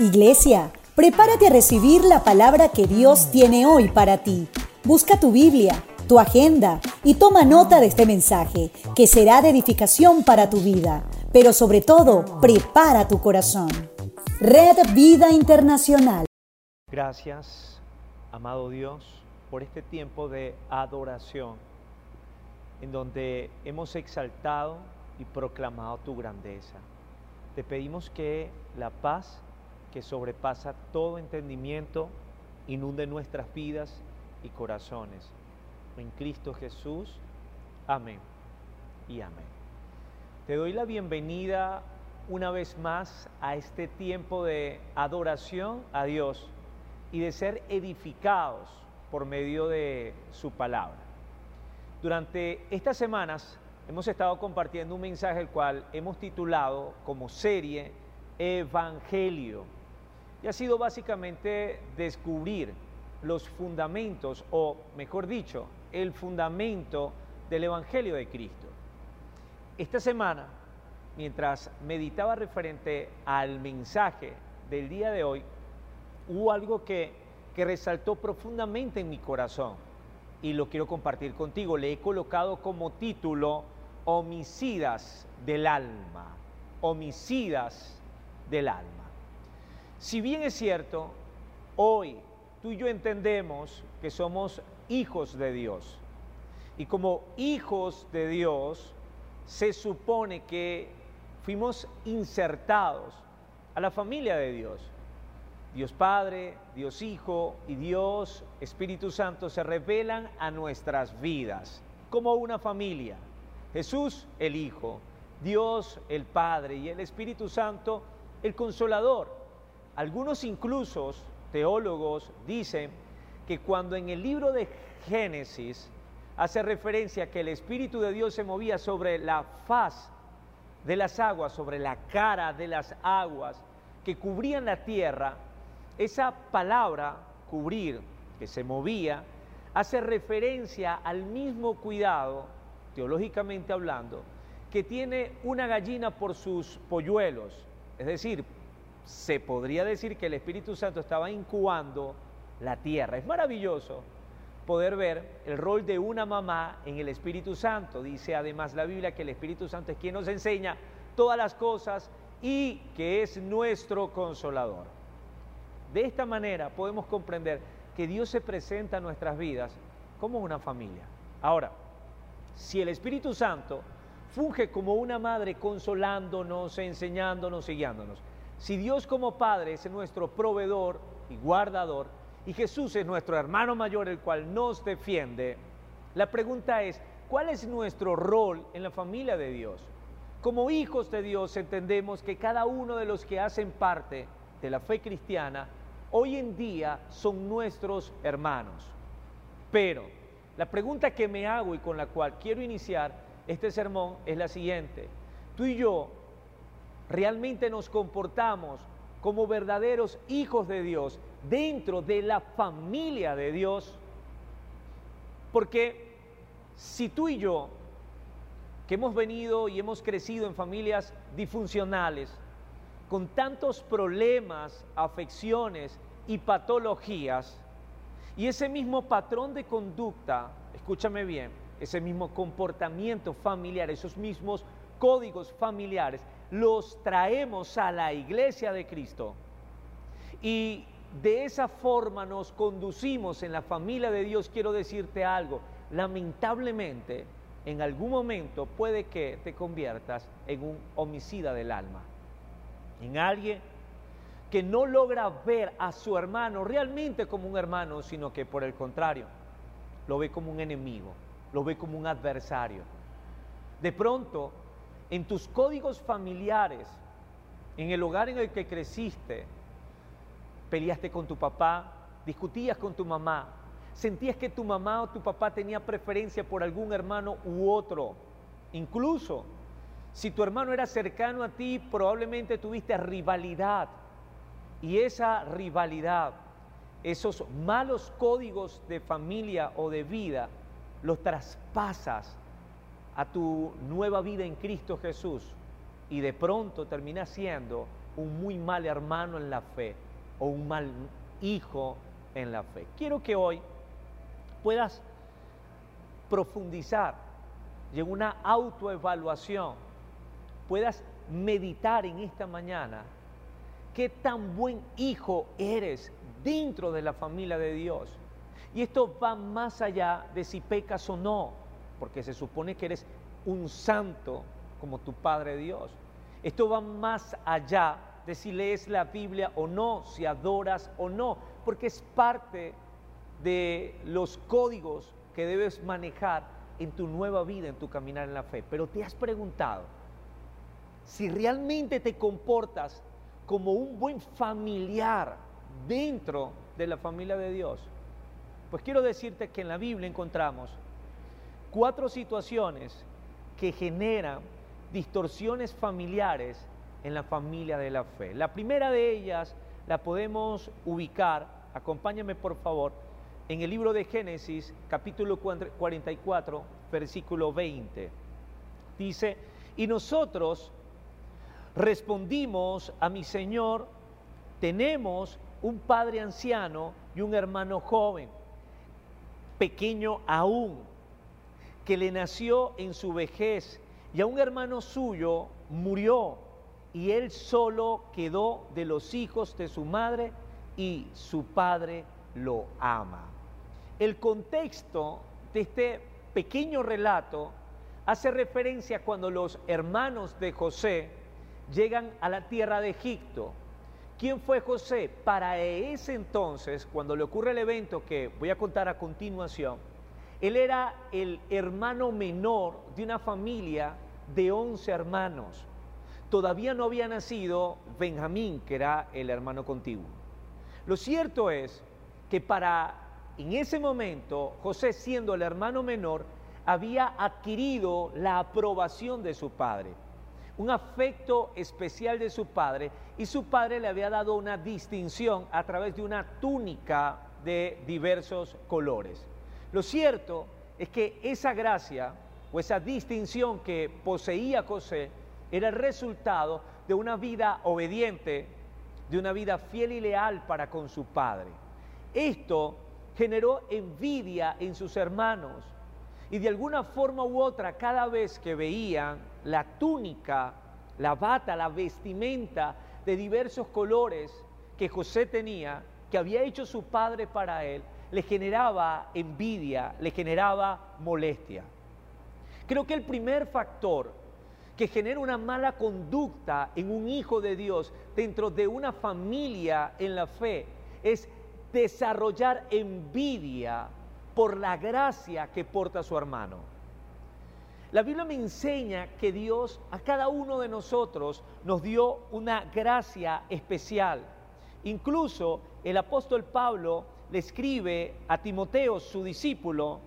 Iglesia, prepárate a recibir la palabra que Dios tiene hoy para ti. Busca tu Biblia, tu agenda y toma nota de este mensaje, que será de edificación para tu vida. Pero sobre todo, prepara tu corazón. Red Vida Internacional. Gracias, amado Dios, por este tiempo de adoración en donde hemos exaltado y proclamado tu grandeza. Te pedimos que la paz que sobrepasa todo entendimiento, inunde nuestras vidas y corazones. En Cristo Jesús. Amén y amén. Te doy la bienvenida una vez más a este tiempo de adoración a Dios y de ser edificados por medio de su palabra. Durante estas semanas hemos estado compartiendo un mensaje el cual hemos titulado como serie Evangelio y ha sido básicamente descubrir los fundamentos, o mejor dicho, el fundamento del Evangelio de Cristo. Esta semana, mientras meditaba referente al mensaje del día de hoy, hubo algo que, que resaltó profundamente en mi corazón y lo quiero compartir contigo. Le he colocado como título Homicidas del alma. Homicidas del alma. Si bien es cierto, hoy tú y yo entendemos que somos hijos de Dios. Y como hijos de Dios, se supone que fuimos insertados a la familia de Dios. Dios Padre, Dios Hijo y Dios Espíritu Santo se revelan a nuestras vidas como una familia. Jesús el Hijo, Dios el Padre y el Espíritu Santo el Consolador. Algunos incluso teólogos dicen que cuando en el libro de Génesis hace referencia que el Espíritu de Dios se movía sobre la faz de las aguas, sobre la cara de las aguas que cubrían la tierra, esa palabra cubrir, que se movía, hace referencia al mismo cuidado, teológicamente hablando, que tiene una gallina por sus polluelos, es decir, se podría decir que el Espíritu Santo estaba incubando la tierra. Es maravilloso poder ver el rol de una mamá en el Espíritu Santo. Dice además la Biblia que el Espíritu Santo es quien nos enseña todas las cosas y que es nuestro consolador. De esta manera podemos comprender que Dios se presenta a nuestras vidas como una familia. Ahora, si el Espíritu Santo funge como una madre consolándonos, enseñándonos y guiándonos, si Dios como Padre es nuestro proveedor y guardador, y Jesús es nuestro hermano mayor, el cual nos defiende, la pregunta es, ¿cuál es nuestro rol en la familia de Dios? Como hijos de Dios entendemos que cada uno de los que hacen parte de la fe cristiana hoy en día son nuestros hermanos. Pero la pregunta que me hago y con la cual quiero iniciar este sermón es la siguiente. Tú y yo realmente nos comportamos como verdaderos hijos de Dios dentro de la familia de Dios. Porque si tú y yo, que hemos venido y hemos crecido en familias disfuncionales, con tantos problemas, afecciones y patologías, y ese mismo patrón de conducta, escúchame bien, ese mismo comportamiento familiar, esos mismos códigos familiares, los traemos a la iglesia de Cristo. Y de esa forma nos conducimos en la familia de Dios, quiero decirte algo, lamentablemente en algún momento puede que te conviertas en un homicida del alma, en alguien que no logra ver a su hermano realmente como un hermano, sino que por el contrario, lo ve como un enemigo, lo ve como un adversario. De pronto, en tus códigos familiares, en el hogar en el que creciste, peleaste con tu papá, discutías con tu mamá, sentías que tu mamá o tu papá tenía preferencia por algún hermano u otro. Incluso si tu hermano era cercano a ti, probablemente tuviste rivalidad. Y esa rivalidad, esos malos códigos de familia o de vida, los traspasas a tu nueva vida en Cristo Jesús y de pronto termina siendo un muy mal hermano en la fe o un mal hijo en la fe. Quiero que hoy puedas profundizar y en una autoevaluación puedas meditar en esta mañana qué tan buen hijo eres dentro de la familia de Dios. Y esto va más allá de si pecas o no, porque se supone que eres un santo como tu Padre Dios. Esto va más allá de si lees la Biblia o no, si adoras o no, porque es parte de los códigos que debes manejar en tu nueva vida, en tu caminar en la fe. Pero te has preguntado si realmente te comportas como un buen familiar dentro de la familia de Dios. Pues quiero decirte que en la Biblia encontramos cuatro situaciones que generan distorsiones familiares en la familia de la fe. La primera de ellas la podemos ubicar, acompáñame por favor, en el libro de Génesis, capítulo 44, versículo 20. Dice, y nosotros respondimos a mi Señor, tenemos un padre anciano y un hermano joven, pequeño aún, que le nació en su vejez, y a un hermano suyo murió, y él solo quedó de los hijos de su madre, y su padre lo ama. El contexto de este pequeño relato hace referencia cuando los hermanos de José llegan a la tierra de Egipto. ¿Quién fue José? Para ese entonces, cuando le ocurre el evento que voy a contar a continuación, él era el hermano menor de una familia de 11 hermanos. Todavía no había nacido Benjamín, que era el hermano contiguo. Lo cierto es que para en ese momento, José, siendo el hermano menor, había adquirido la aprobación de su padre, un afecto especial de su padre, y su padre le había dado una distinción a través de una túnica de diversos colores. Lo cierto es que esa gracia o esa distinción que poseía José era el resultado de una vida obediente, de una vida fiel y leal para con su padre. Esto generó envidia en sus hermanos. Y de alguna forma u otra, cada vez que veían la túnica, la bata, la vestimenta de diversos colores que José tenía, que había hecho su padre para él, le generaba envidia, le generaba molestia. Creo que el primer factor que genera una mala conducta en un hijo de Dios dentro de una familia en la fe es desarrollar envidia por la gracia que porta su hermano. La Biblia me enseña que Dios a cada uno de nosotros nos dio una gracia especial. Incluso el apóstol Pablo le escribe a Timoteo, su discípulo,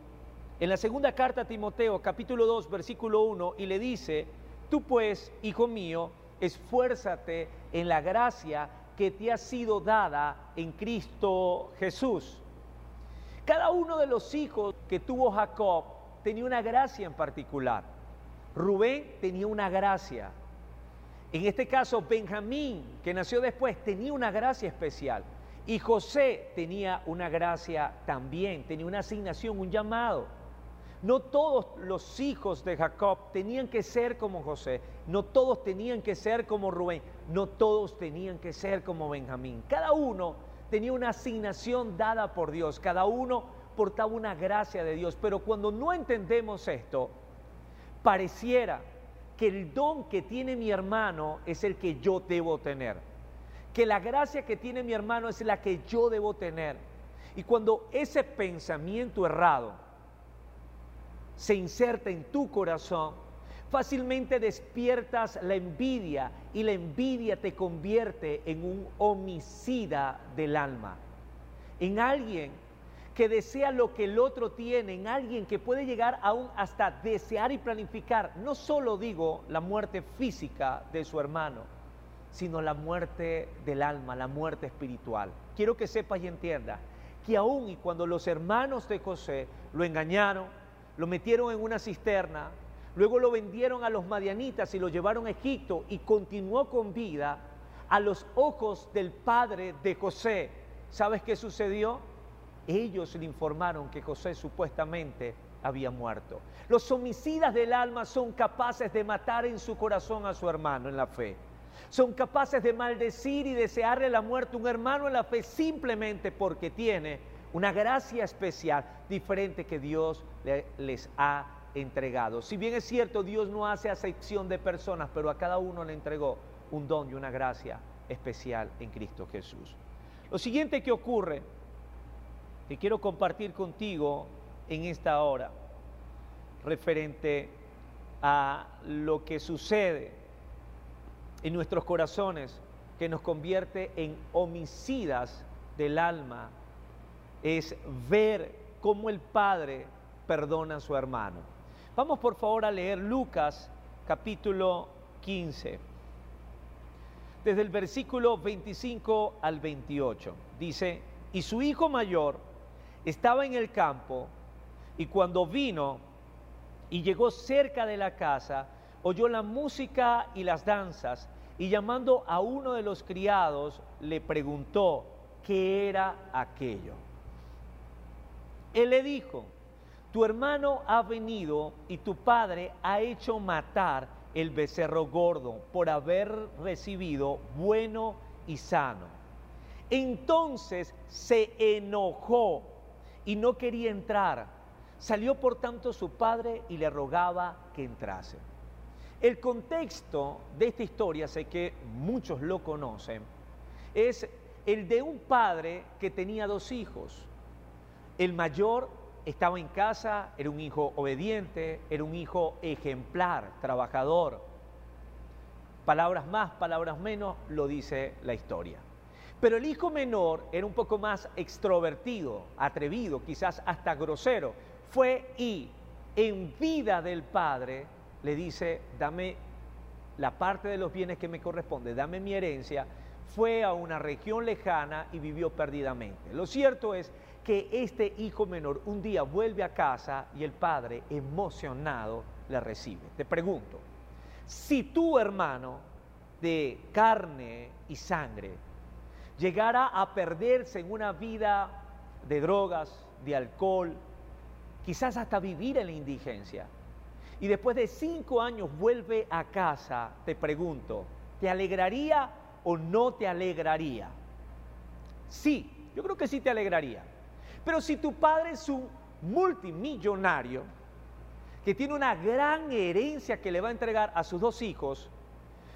en la segunda carta a Timoteo, capítulo 2, versículo 1, y le dice, tú pues, hijo mío, esfuérzate en la gracia que te ha sido dada en Cristo Jesús. Cada uno de los hijos que tuvo Jacob tenía una gracia en particular. Rubén tenía una gracia. En este caso, Benjamín, que nació después, tenía una gracia especial. Y José tenía una gracia también, tenía una asignación, un llamado. No todos los hijos de Jacob tenían que ser como José, no todos tenían que ser como Rubén, no todos tenían que ser como Benjamín. Cada uno tenía una asignación dada por Dios, cada uno portaba una gracia de Dios, pero cuando no entendemos esto, pareciera que el don que tiene mi hermano es el que yo debo tener, que la gracia que tiene mi hermano es la que yo debo tener. Y cuando ese pensamiento errado, se inserta en tu corazón, fácilmente despiertas la envidia y la envidia te convierte en un homicida del alma, en alguien que desea lo que el otro tiene, en alguien que puede llegar aún hasta desear y planificar, no solo digo la muerte física de su hermano, sino la muerte del alma, la muerte espiritual. Quiero que sepas y entiendas que aún y cuando los hermanos de José lo engañaron, lo metieron en una cisterna, luego lo vendieron a los madianitas y lo llevaron a Egipto y continuó con vida, a los ojos del padre de José. ¿Sabes qué sucedió? Ellos le informaron que José supuestamente había muerto. Los homicidas del alma son capaces de matar en su corazón a su hermano en la fe. Son capaces de maldecir y desearle la muerte a un hermano en la fe simplemente porque tiene una gracia especial diferente que Dios les ha entregado. Si bien es cierto, Dios no hace acepción de personas, pero a cada uno le entregó un don y una gracia especial en Cristo Jesús. Lo siguiente que ocurre, que quiero compartir contigo en esta hora, referente a lo que sucede en nuestros corazones, que nos convierte en homicidas del alma, es ver cómo el Padre perdona a su hermano. Vamos por favor a leer Lucas capítulo 15 desde el versículo 25 al 28. Dice, y su hijo mayor estaba en el campo y cuando vino y llegó cerca de la casa, oyó la música y las danzas y llamando a uno de los criados le preguntó qué era aquello. Él le dijo, tu hermano ha venido y tu padre ha hecho matar el becerro gordo por haber recibido bueno y sano. Entonces se enojó y no quería entrar. Salió por tanto su padre y le rogaba que entrase. El contexto de esta historia, sé que muchos lo conocen, es el de un padre que tenía dos hijos. El mayor estaba en casa, era un hijo obediente, era un hijo ejemplar, trabajador. Palabras más, palabras menos, lo dice la historia. Pero el hijo menor era un poco más extrovertido, atrevido, quizás hasta grosero. Fue y en vida del padre le dice, dame la parte de los bienes que me corresponde, dame mi herencia. Fue a una región lejana y vivió perdidamente. Lo cierto es que este hijo menor un día vuelve a casa y el padre emocionado le recibe. Te pregunto, si tu hermano de carne y sangre llegara a perderse en una vida de drogas, de alcohol, quizás hasta vivir en la indigencia, y después de cinco años vuelve a casa, te pregunto, ¿te alegraría o no te alegraría? Sí, yo creo que sí te alegraría. Pero si tu padre es un multimillonario, que tiene una gran herencia que le va a entregar a sus dos hijos,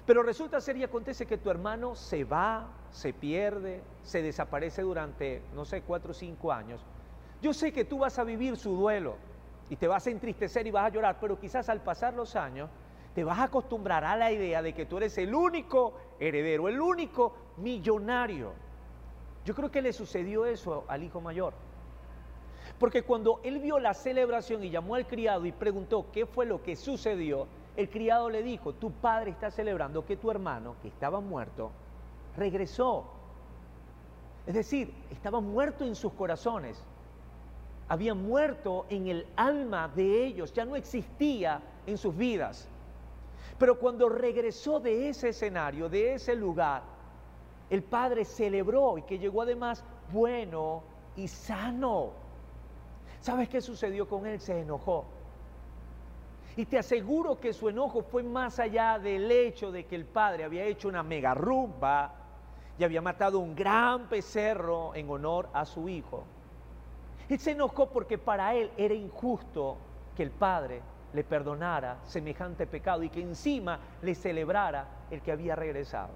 pero resulta ser y acontece que tu hermano se va, se pierde, se desaparece durante, no sé, cuatro o cinco años. Yo sé que tú vas a vivir su duelo y te vas a entristecer y vas a llorar, pero quizás al pasar los años te vas a acostumbrar a la idea de que tú eres el único heredero, el único millonario. Yo creo que le sucedió eso al hijo mayor. Porque cuando él vio la celebración y llamó al criado y preguntó qué fue lo que sucedió, el criado le dijo, tu padre está celebrando que tu hermano, que estaba muerto, regresó. Es decir, estaba muerto en sus corazones. Había muerto en el alma de ellos, ya no existía en sus vidas. Pero cuando regresó de ese escenario, de ese lugar, el padre celebró y que llegó además bueno y sano. ¿Sabes qué sucedió con él? Se enojó. Y te aseguro que su enojo fue más allá del hecho de que el padre había hecho una mega rumba y había matado un gran becerro en honor a su hijo. Él se enojó porque para él era injusto que el padre le perdonara semejante pecado y que encima le celebrara el que había regresado.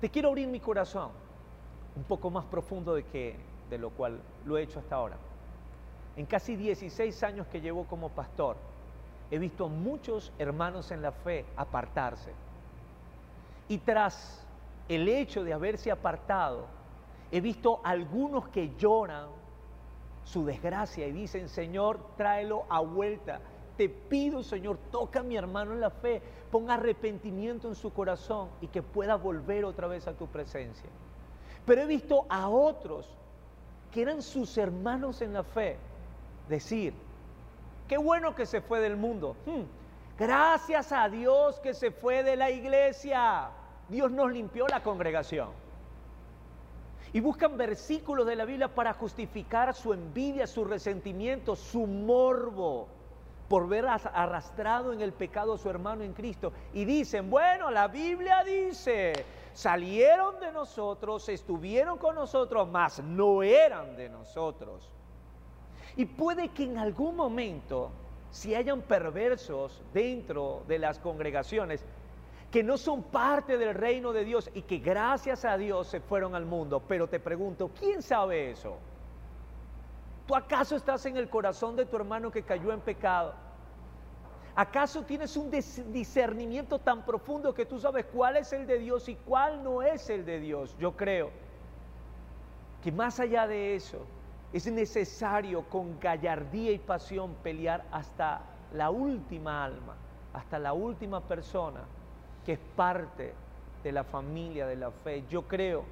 Te quiero abrir mi corazón un poco más profundo de que de lo cual lo he hecho hasta ahora. En casi 16 años que llevo como pastor, he visto muchos hermanos en la fe apartarse. Y tras el hecho de haberse apartado, he visto algunos que lloran su desgracia y dicen, Señor, tráelo a vuelta. Te pido, Señor, toca a mi hermano en la fe, ponga arrepentimiento en su corazón y que pueda volver otra vez a tu presencia. Pero he visto a otros que eran sus hermanos en la fe, decir, qué bueno que se fue del mundo. Hmm, gracias a Dios que se fue de la iglesia. Dios nos limpió la congregación. Y buscan versículos de la Biblia para justificar su envidia, su resentimiento, su morbo por ver arrastrado en el pecado a su hermano en Cristo. Y dicen, bueno, la Biblia dice, salieron de nosotros, estuvieron con nosotros, mas no eran de nosotros. Y puede que en algún momento, si hayan perversos dentro de las congregaciones, que no son parte del reino de Dios y que gracias a Dios se fueron al mundo. Pero te pregunto, ¿quién sabe eso? ¿Tú acaso estás en el corazón de tu hermano que cayó en pecado? ¿Acaso tienes un discernimiento tan profundo que tú sabes cuál es el de Dios y cuál no es el de Dios? Yo creo que más allá de eso, es necesario con gallardía y pasión pelear hasta la última alma, hasta la última persona que es parte de la familia de la fe. Yo creo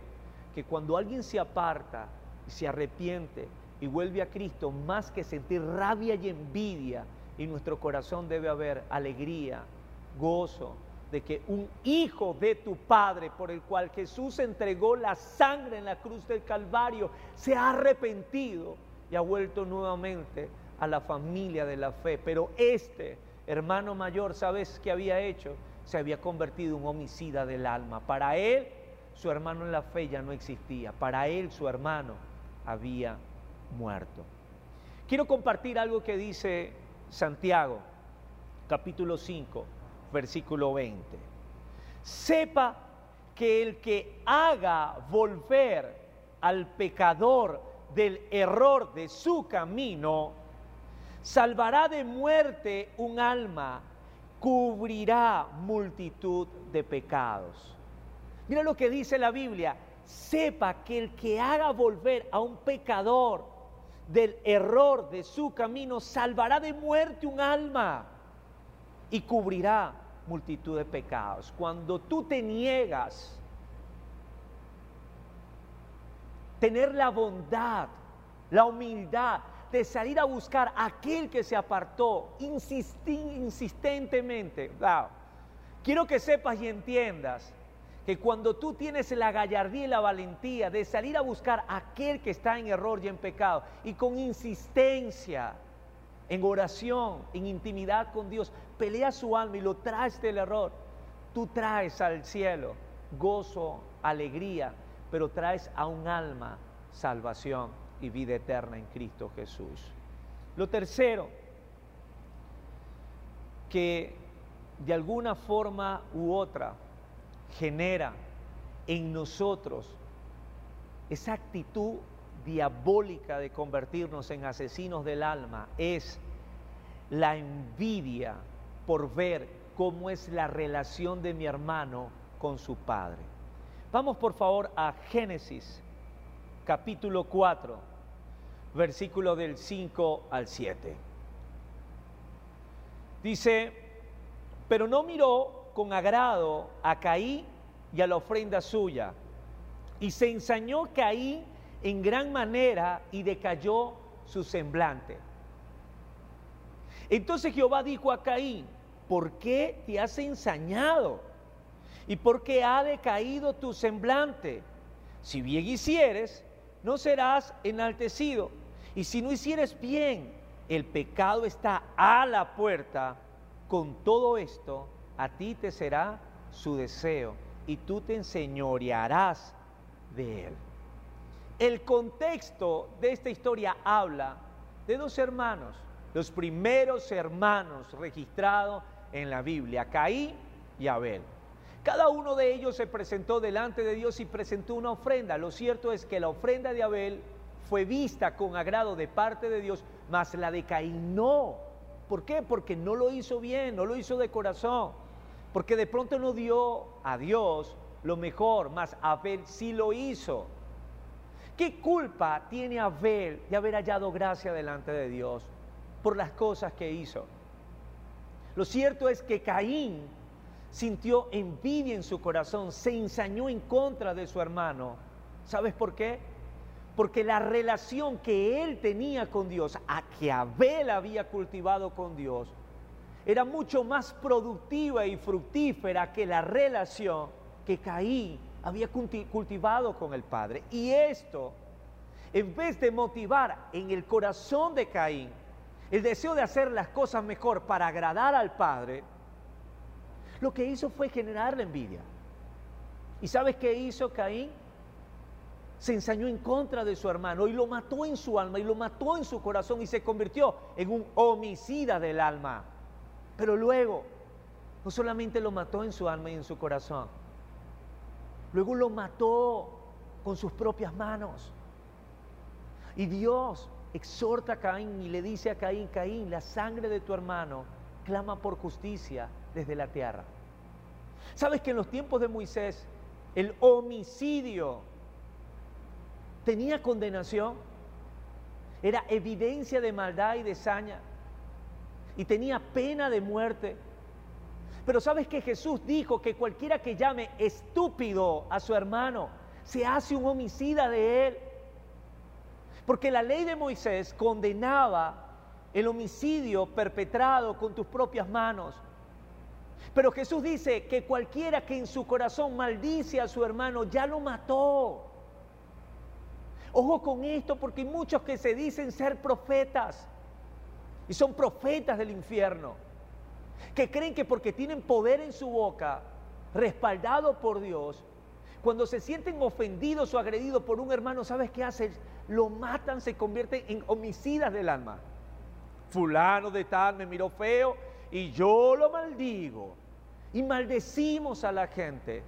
que cuando alguien se aparta y se arrepiente y vuelve a Cristo, más que sentir rabia y envidia, en nuestro corazón debe haber alegría, gozo, de que un hijo de tu Padre, por el cual Jesús entregó la sangre en la cruz del Calvario, se ha arrepentido y ha vuelto nuevamente a la familia de la fe. Pero este hermano mayor, ¿sabes qué había hecho? Se había convertido en un homicida del alma. Para él, su hermano en la fe ya no existía. Para él, su hermano había muerto. Quiero compartir algo que dice Santiago, capítulo 5 versículo 20. Sepa que el que haga volver al pecador del error de su camino, salvará de muerte un alma, cubrirá multitud de pecados. Mira lo que dice la Biblia, sepa que el que haga volver a un pecador del error de su camino, salvará de muerte un alma y cubrirá multitud de pecados. Cuando tú te niegas tener la bondad, la humildad de salir a buscar a aquel que se apartó insistentemente. Quiero que sepas y entiendas que cuando tú tienes la gallardía y la valentía de salir a buscar a aquel que está en error y en pecado y con insistencia, en oración, en intimidad con Dios, pelea su alma y lo traes del error, tú traes al cielo gozo, alegría, pero traes a un alma salvación y vida eterna en Cristo Jesús. Lo tercero, que de alguna forma u otra genera en nosotros esa actitud diabólica de convertirnos en asesinos del alma es la envidia por ver cómo es la relación de mi hermano con su padre. Vamos por favor a Génesis capítulo 4, versículo del 5 al 7. Dice, pero no miró con agrado a Caí y a la ofrenda suya, y se ensañó Caí en gran manera y decayó su semblante. Entonces Jehová dijo a Caín, ¿por qué te has ensañado? ¿Y por qué ha decaído tu semblante? Si bien hicieres, no serás enaltecido. Y si no hicieres bien, el pecado está a la puerta. Con todo esto, a ti te será su deseo y tú te enseñorearás de él. El contexto de esta historia habla de dos hermanos, los primeros hermanos registrados en la Biblia, Caín y Abel. Cada uno de ellos se presentó delante de Dios y presentó una ofrenda. Lo cierto es que la ofrenda de Abel fue vista con agrado de parte de Dios, mas la de Caín no. ¿Por qué? Porque no lo hizo bien, no lo hizo de corazón. Porque de pronto no dio a Dios lo mejor, mas Abel sí lo hizo. ¿Qué culpa tiene Abel de haber hallado gracia delante de Dios por las cosas que hizo? Lo cierto es que Caín sintió envidia en su corazón, se ensañó en contra de su hermano. ¿Sabes por qué? Porque la relación que él tenía con Dios, a que Abel había cultivado con Dios, era mucho más productiva y fructífera que la relación que Caín había cultivado con el Padre. Y esto, en vez de motivar en el corazón de Caín el deseo de hacer las cosas mejor para agradar al Padre, lo que hizo fue generar la envidia. ¿Y sabes qué hizo Caín? Se ensañó en contra de su hermano y lo mató en su alma y lo mató en su corazón y se convirtió en un homicida del alma. Pero luego, no solamente lo mató en su alma y en su corazón, luego lo mató con sus propias manos. Y Dios exhorta a Caín y le dice a Caín, Caín, la sangre de tu hermano clama por justicia desde la tierra. ¿Sabes que en los tiempos de Moisés el homicidio tenía condenación? Era evidencia de maldad y de saña. Y tenía pena de muerte. Pero sabes que Jesús dijo que cualquiera que llame estúpido a su hermano se hace un homicida de él. Porque la ley de Moisés condenaba el homicidio perpetrado con tus propias manos. Pero Jesús dice que cualquiera que en su corazón maldice a su hermano ya lo mató. Ojo con esto porque hay muchos que se dicen ser profetas y son profetas del infierno, que creen que porque tienen poder en su boca, respaldado por Dios, cuando se sienten ofendidos o agredidos por un hermano, ¿sabes qué hacen? Lo matan, se convierten en homicidas del alma. Fulano de tal me miró feo y yo lo maldigo. Y maldecimos a la gente.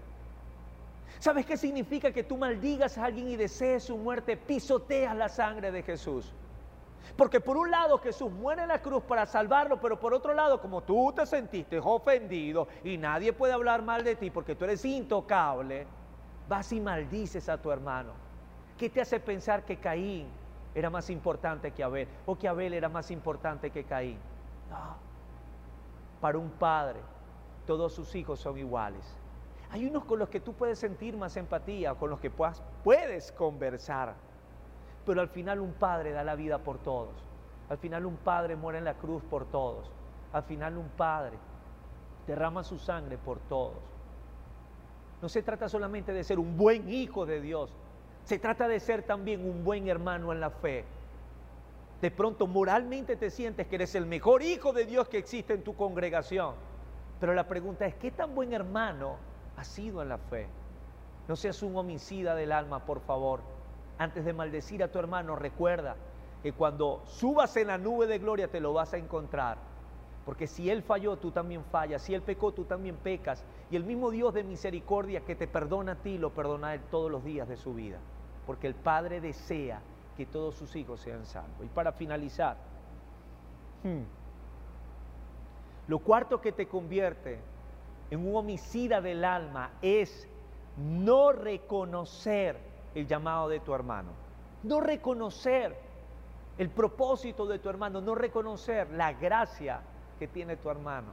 ¿Sabes qué significa que tú maldigas a alguien y desees su muerte? Pisoteas la sangre de Jesús. Porque por un lado Jesús muere en la cruz para salvarlo, pero por otro lado, como tú te sentiste ofendido y nadie puede hablar mal de ti porque tú eres intocable, vas y maldices a tu hermano. ¿Qué te hace pensar que Caín era más importante que Abel o que Abel era más importante que Caín? No. Para un padre, todos sus hijos son iguales. Hay unos con los que tú puedes sentir más empatía, con los que puedes conversar, pero al final un padre da la vida por todos. Al final un padre muere en la cruz por todos. Al final un padre derrama su sangre por todos. No se trata solamente de ser un buen hijo de Dios, se trata de ser también un buen hermano en la fe. De pronto moralmente te sientes que eres el mejor hijo de Dios que existe en tu congregación. Pero la pregunta es, ¿qué tan buen hermano has sido en la fe? No seas un homicida del alma, por favor. Antes de maldecir a tu hermano, recuerda que cuando subas en la nube de gloria te lo vas a encontrar. Porque si Él falló, tú también fallas. Si Él pecó, tú también pecas. Y el mismo Dios de misericordia que te perdona a ti, lo perdona a Él todos los días de su vida. Porque el Padre desea que todos sus hijos sean salvos. Y para finalizar, hmm, lo cuarto que te convierte en un homicida del alma es no reconocer el llamado de tu hermano, no reconocer el propósito de tu hermano, no reconocer la gracia que tiene tu hermano.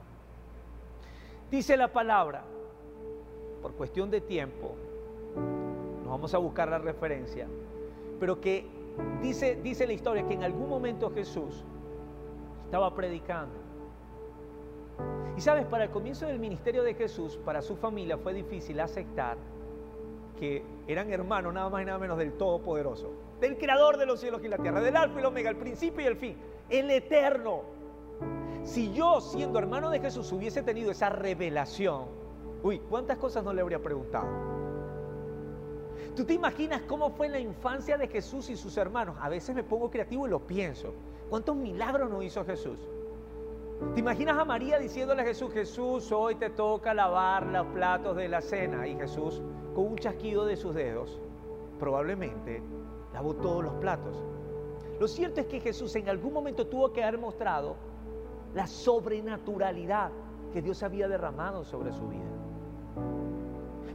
Dice la palabra, por cuestión de tiempo, nos vamos a buscar la referencia, pero que dice, dice la historia que en algún momento Jesús estaba predicando y sabes, para el comienzo del ministerio de Jesús, para su familia fue difícil aceptar que eran hermanos nada más y nada menos del Todopoderoso, del Creador de los cielos y la tierra, del Alfa y el Omega, el principio y el fin, el Eterno. Si yo, siendo hermano de Jesús, hubiese tenido esa revelación, uy, ¿cuántas cosas no le habría preguntado? ¿Tú te imaginas cómo fue la infancia de Jesús y sus hermanos? A veces me pongo creativo y lo pienso. ¿Cuántos milagros no hizo Jesús? ¿Te imaginas a María diciéndole a Jesús, Jesús, hoy te toca lavar los platos de la cena? Y Jesús, con un chasquido de sus dedos, probablemente lavó todos los platos. Lo cierto es que Jesús en algún momento tuvo que haber mostrado la sobrenaturalidad que Dios había derramado sobre su vida.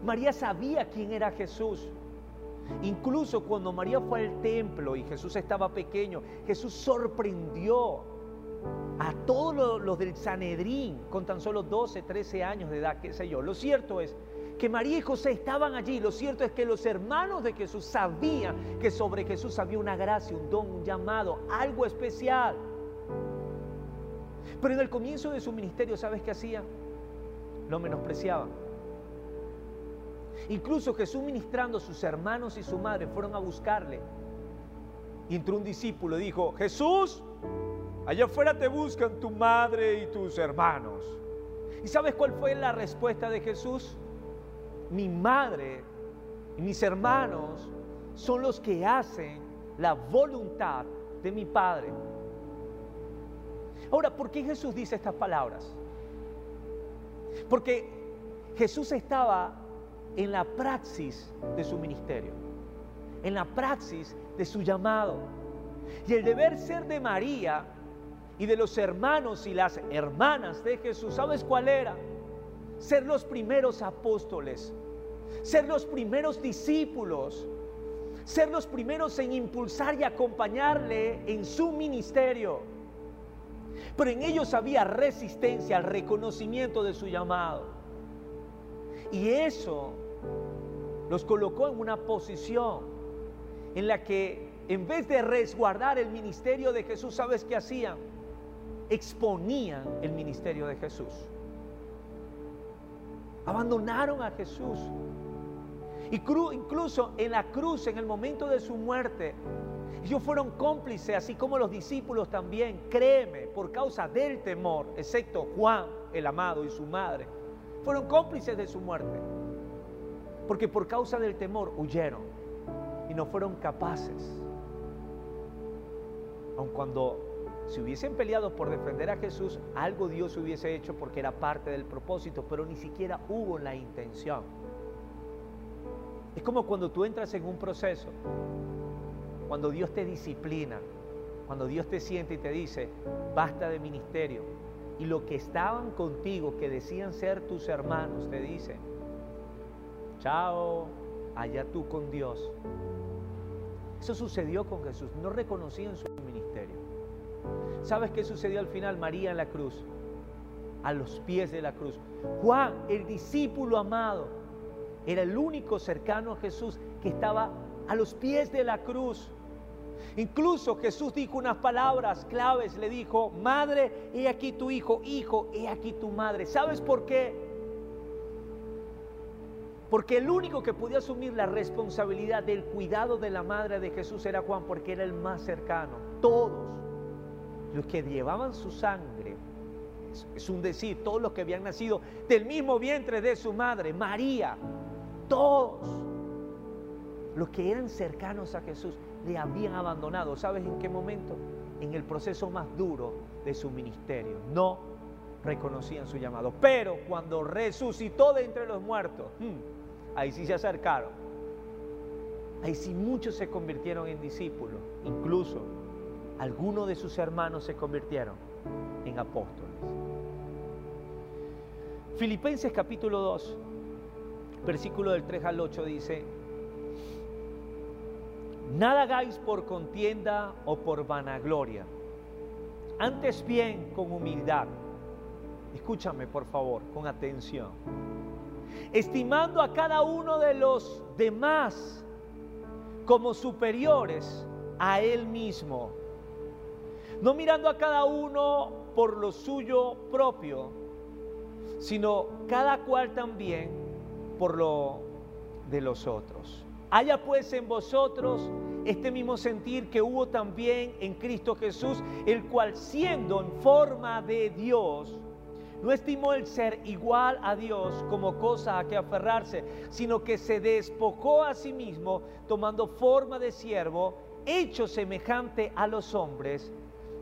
María sabía quién era Jesús. Incluso cuando María fue al templo y Jesús estaba pequeño, Jesús sorprendió a todos los, del Sanedrín con tan solo 12, 13 años de edad, qué sé yo. Lo cierto es que María y José estaban allí. Lo cierto es que los hermanos de Jesús sabían que sobre Jesús había una gracia, un don, un llamado, algo especial. Pero en el comienzo de su ministerio, ¿sabes qué hacían? Lo menospreciaban. Incluso Jesús ministrando, sus hermanos y su madre fueron a buscarle. Y entró un discípulo y dijo, Jesús, allá afuera te buscan tu madre y tus hermanos. ¿Y sabes cuál fue la respuesta de Jesús? Mi madre y mis hermanos son los que hacen la voluntad de mi Padre. Ahora, ¿por qué Jesús dice estas palabras? Porque Jesús estaba en la praxis de su ministerio, en la praxis de su llamado. Y el deber ser de María y de los hermanos y las hermanas de Jesús, ¿sabes cuál era? Ser los primeros apóstoles, ser los primeros discípulos, ser los primeros en impulsar y acompañarle en su ministerio. Pero en ellos había resistencia al reconocimiento de su llamado. Y eso los colocó en una posición en la que en vez de resguardar el ministerio de Jesús, ¿sabes qué hacían? Exponían el ministerio de Jesús. Abandonaron a Jesús. Incluso en la cruz, en el momento de su muerte, ellos fueron cómplices, así como los discípulos también, créeme, por causa del temor, excepto Juan, el amado, y su madre, fueron cómplices de su muerte. Porque por causa del temor huyeron y no fueron capaces. Aun cuando si hubiesen peleado por defender a Jesús, algo Dios hubiese hecho porque era parte del propósito, pero ni siquiera hubo la intención. Es como cuando tú entras en un proceso, cuando Dios te disciplina, cuando Dios te siente y te dice, basta de ministerio, y lo que estaban contigo, que decían ser tus hermanos, te dicen, chao, allá tú con Dios. Eso sucedió con Jesús, no reconocían su ministerio. ¿Sabes qué sucedió al final? María en la cruz, a los pies de la cruz. Juan, el discípulo amado, era el único cercano a Jesús que estaba a los pies de la cruz. Incluso Jesús dijo unas palabras claves, le dijo, madre, he aquí tu hijo, hijo, he aquí tu madre. ¿Sabes por qué? Porque el único que podía asumir la responsabilidad del cuidado de la madre de Jesús era Juan, porque era el más cercano. Todos los que llevaban su sangre, es un decir, todos los que habían nacido del mismo vientre de su madre, María, todos los que eran cercanos a Jesús le habían abandonado. ¿Sabes en qué momento? En el proceso más duro de su ministerio. No reconocían su llamado. Pero cuando resucitó de entre los muertos, hmm, ahí sí se acercaron. Ahí sí muchos se convirtieron en discípulos. Incluso algunos de sus hermanos se convirtieron en apóstoles. Filipenses capítulo 2 versículo del 3 al 8 dice, nada hagáis por contienda o por vanagloria, antes bien con humildad. Escúchame por favor, con atención. Estimando a cada uno de los demás como superiores a él mismo. No mirando a cada uno por lo suyo propio, sino cada cual también por lo de los otros. Haya pues en vosotros este mismo sentir que hubo también en Cristo Jesús, el cual siendo en forma de Dios, no estimó el ser igual a Dios como cosa a que aferrarse, sino que se despojó a sí mismo, tomando forma de siervo, hecho semejante a los hombres,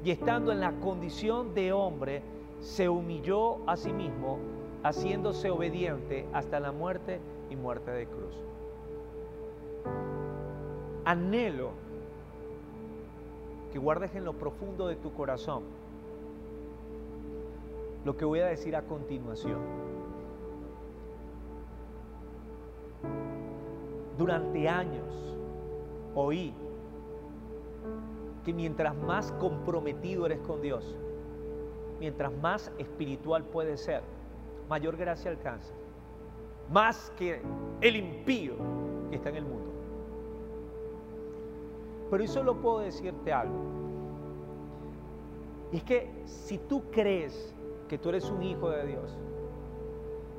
y estando en la condición de hombre, se humilló a sí mismo haciéndose obediente hasta la muerte y muerte de cruz. Anhelo que guardes en lo profundo de tu corazón lo que voy a decir a continuación. Durante años oí que mientras más comprometido eres con Dios, mientras más espiritual puedes ser, mayor gracia alcanza. Más que el impío que está en el mundo. Pero yo solo puedo decirte algo. Y es que si tú crees que tú eres un hijo de Dios,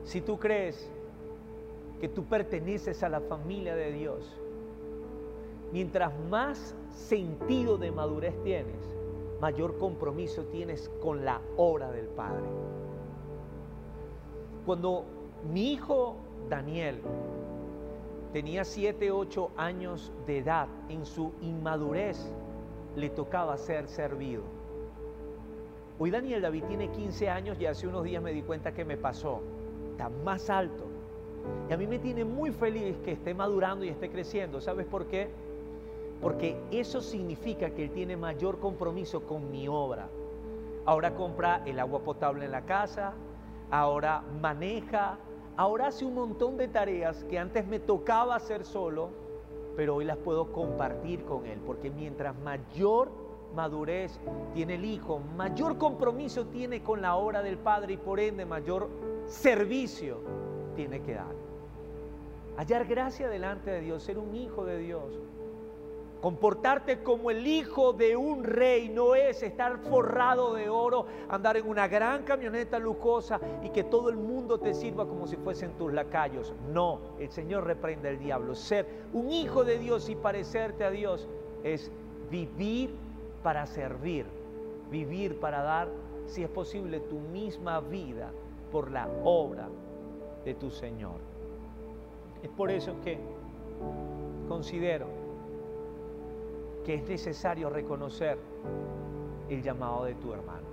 si tú crees que tú perteneces a la familia de Dios, mientras más sentido de madurez tienes, mayor compromiso tienes con la obra del Padre. Cuando mi hijo Daniel tenía 7, 8 años de edad, en su inmadurez le tocaba ser servido. Hoy Daniel David tiene 15 años y hace unos días me di cuenta que me pasó. Está más alto. Y a mí me tiene muy feliz que esté madurando y esté creciendo. ¿Sabes por qué? Porque eso significa que él tiene mayor compromiso con mi obra. Ahora compra el agua potable en la casa, ahora maneja, ahora hace un montón de tareas que antes me tocaba hacer solo, pero hoy las puedo compartir con él, porque mientras mayor madurez tiene el hijo, mayor compromiso tiene con la obra del Padre y por ende mayor servicio tiene que dar. Hallar gracia delante de Dios, ser un hijo de Dios. Comportarte como el hijo de un rey no es estar forrado de oro, andar en una gran camioneta lujosa y que todo el mundo te sirva como si fuesen tus lacayos. No, el Señor reprende al diablo. Ser un hijo de Dios y parecerte a Dios es vivir para servir, vivir para dar, si es posible, tu misma vida por la obra de tu Señor. Es por eso que considero que es necesario reconocer el llamado de tu hermano.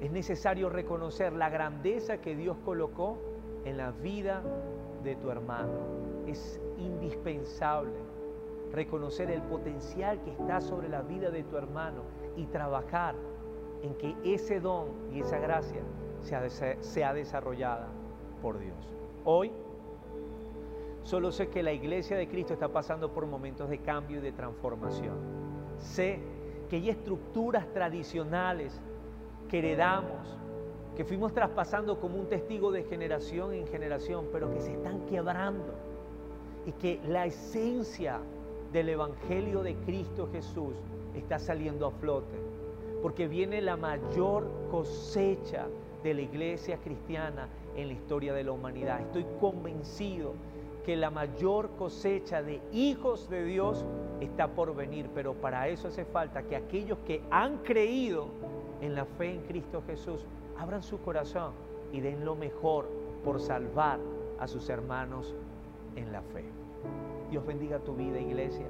Es necesario reconocer la grandeza que Dios colocó en la vida de tu hermano. Es indispensable reconocer el potencial que está sobre la vida de tu hermano y trabajar en que ese don y esa gracia sea, desarrollada por Dios. Hoy solo sé que la iglesia de Cristo está pasando por momentos de cambio y de transformación. Sé que hay estructuras tradicionales que heredamos, que fuimos traspasando como un testigo de generación en generación, pero que se están quebrando y que la esencia del Evangelio de Cristo Jesús está saliendo a flote, porque viene la mayor cosecha de la iglesia cristiana en la historia de la humanidad. Estoy convencido que la mayor cosecha de hijos de Dios está por venir, pero para eso hace falta que aquellos que han creído en la fe en Cristo Jesús abran su corazón y den lo mejor por salvar a sus hermanos en la fe. Dios bendiga tu vida, iglesia.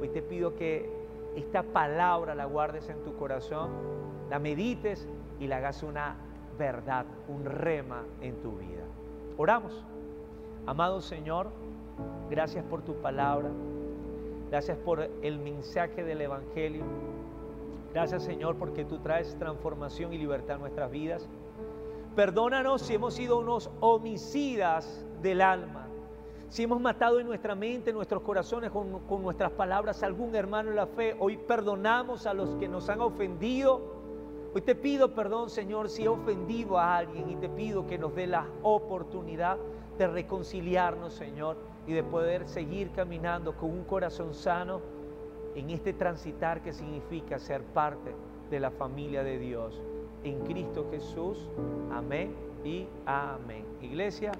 Hoy te pido que esta palabra la guardes en tu corazón, la medites y la hagas una verdad, un rema en tu vida. Oramos. Amado Señor, gracias por tu palabra. Gracias por el mensaje del Evangelio. Gracias Señor porque tú traes transformación y libertad en nuestras vidas. Perdónanos si hemos sido unos homicidas del alma si hemos matado en nuestra mente, en nuestros corazones, con, nuestras palabras algún hermano en la fe, hoy perdonamos a los que nos han ofendido. Hoy te pido perdón, Señor, si he ofendido a alguien y te pido que nos dé la oportunidad de reconciliarnos, Señor, y de poder seguir caminando con un corazón sano en este transitar que significa ser parte de la familia de Dios. En Cristo Jesús. Amén y amén. Iglesia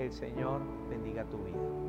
el Señor bendiga tu vida.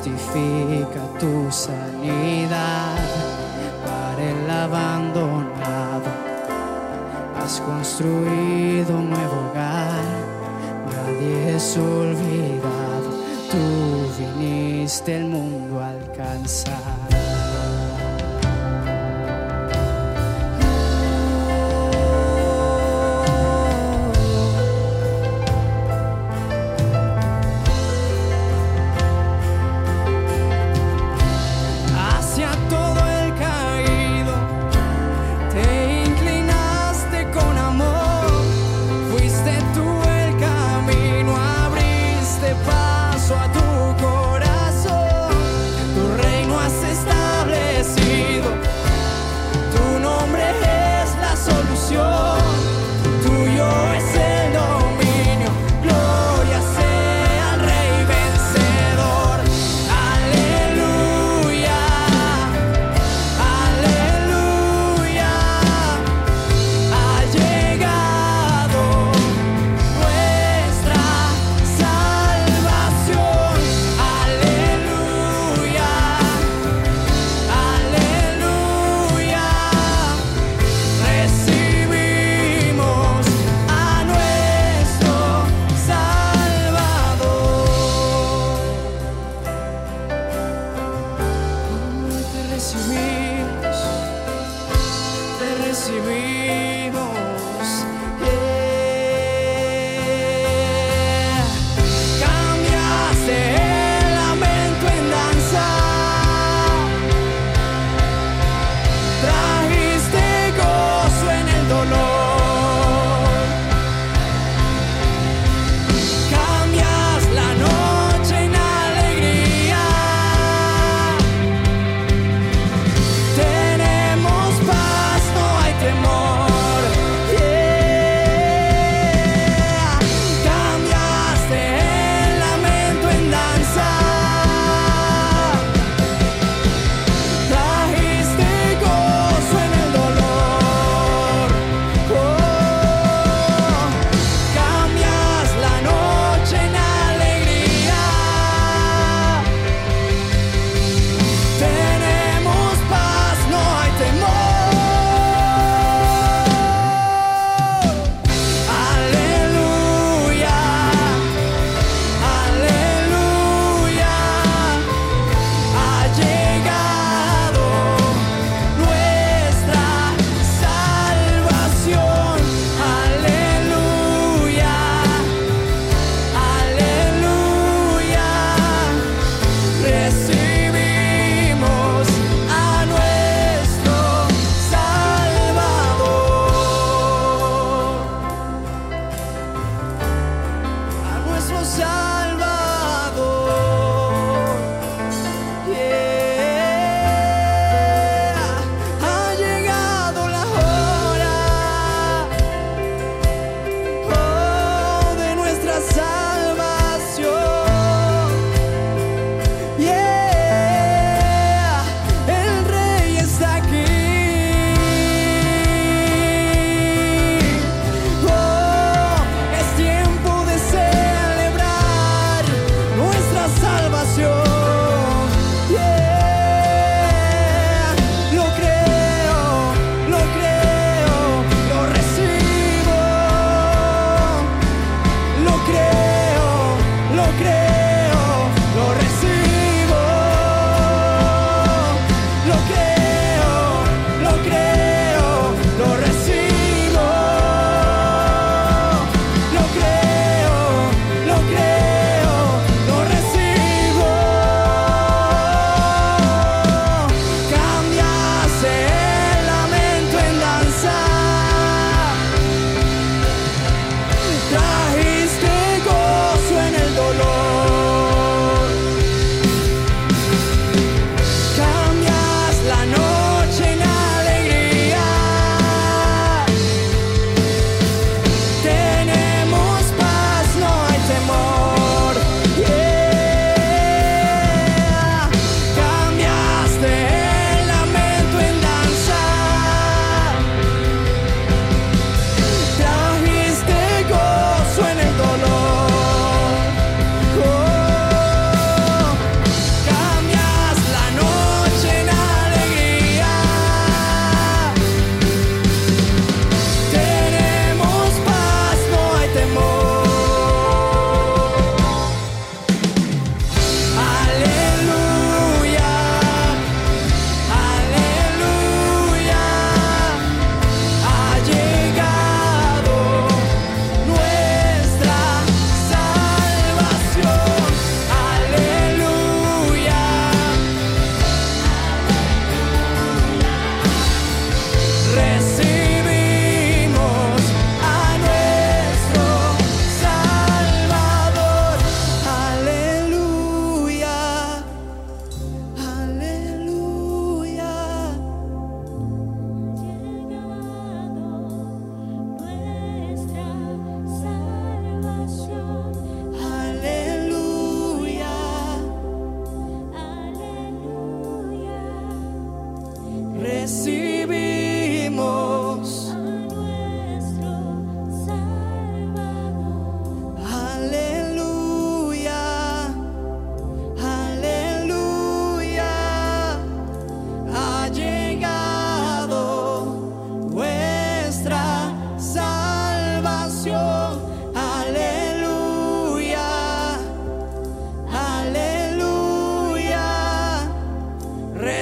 justifica tu sanidad para el abandonado. Has construido un nuevo hogar, nadie es olvidado. Tú viniste el mundo a alcanzar.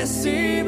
esse